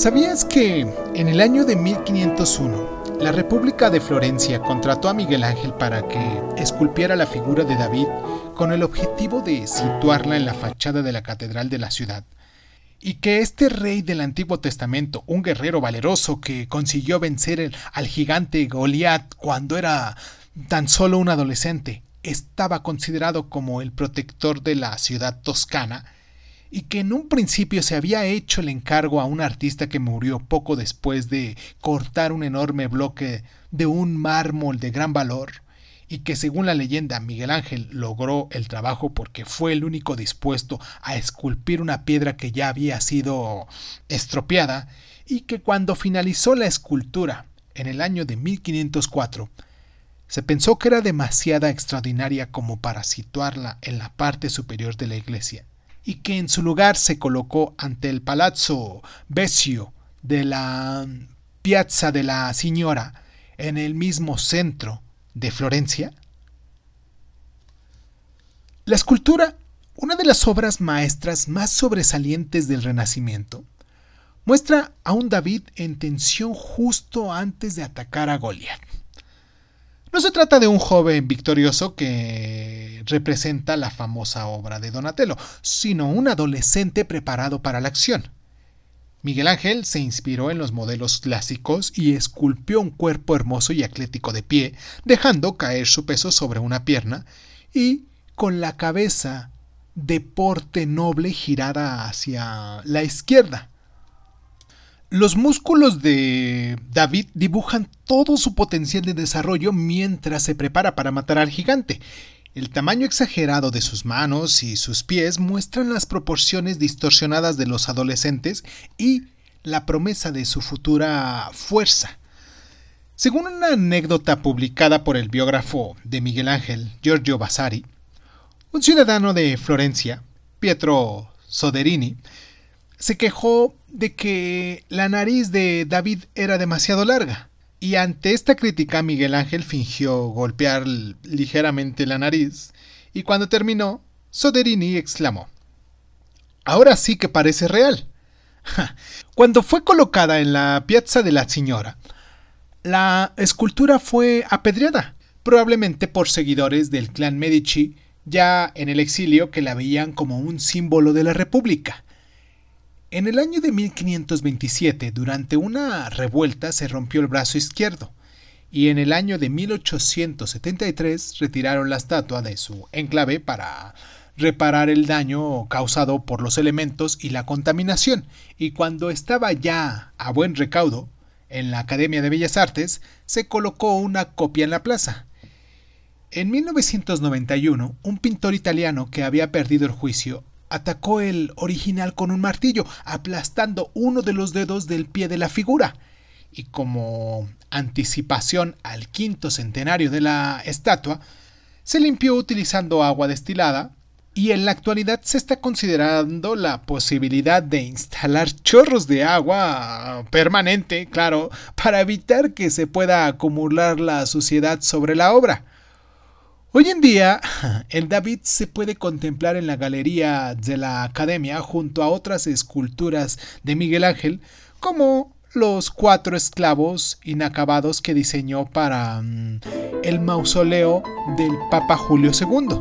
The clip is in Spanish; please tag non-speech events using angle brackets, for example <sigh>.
¿Sabías que en el año de 1501 la República de Florencia contrató a Miguel Ángel para que esculpiera la figura de David con el objetivo de situarla en la fachada de la catedral de la ciudad? Y que este rey del Antiguo Testamento, un guerrero valeroso que consiguió vencer al gigante Goliat cuando era tan solo un adolescente, estaba considerado como el protector de la ciudad toscana, y que en un principio se había hecho el encargo a un artista que murió poco después de cortar un enorme bloque de un mármol de gran valor, y que según la leyenda Miguel Ángel logró el trabajo porque fue el único dispuesto a esculpir una piedra que ya había sido estropeada, y que cuando finalizó la escultura en el año de 1504, se pensó que era demasiada extraordinaria como para situarla en la parte superior de la iglesia, y que en su lugar se colocó ante el Palazzo Vecchio de la Piazza de la Signora, en el mismo centro de Florencia? La escultura, una de las obras maestras más sobresalientes del Renacimiento, muestra a un David en tensión justo antes de atacar a Goliat. No se trata de un joven victorioso que representa la famosa obra de Donatello, sino un adolescente preparado para la acción. Miguel Ángel se inspiró en los modelos clásicos y esculpió un cuerpo hermoso y atlético de pie, dejando caer su peso sobre una pierna y con la cabeza de porte noble girada hacia la izquierda. Los músculos de David dibujan todo su potencial de desarrollo mientras se prepara para matar al gigante. El tamaño exagerado de sus manos y sus pies muestran las proporciones distorsionadas de los adolescentes y la promesa de su futura fuerza. Según una anécdota publicada por el biógrafo de Miguel Ángel, Giorgio Vasari, un ciudadano de Florencia, Pietro Soderini, se quejó de que la nariz de David era demasiado larga. Y ante esta crítica Miguel Ángel fingió golpear ligeramente la nariz, y cuando terminó, Soderini exclamó Ahora sí que parece real. Cuando fue colocada en la piazza de la Señora, la escultura fue apedreada, probablemente por seguidores del clan Medici, ya en el exilio que la veían como un símbolo de la República. En el año de 1527, durante una revuelta, se rompió el brazo izquierdo, y en el año de 1873 retiraron la estatua de su enclave para reparar el daño causado por los elementos y la contaminación, y cuando estaba ya a buen recaudo, en la Academia de Bellas Artes, se colocó una copia en la plaza. En 1991, un pintor italiano que había perdido el juicio atacó el original con un martillo, aplastando uno de los dedos del pie de la figura. Y como anticipación al quinto centenario de la estatua, se limpió utilizando agua destilada y en la actualidad se está considerando la posibilidad de instalar chorros de agua permanente, claro, para evitar que se pueda acumular la suciedad sobre la obra. Hoy en día, <laughs> el David se puede contemplar en la galería de la Academia junto a otras esculturas de Miguel Ángel, como los cuatro esclavos inacabados que diseñó para mm, el mausoleo del Papa Julio II.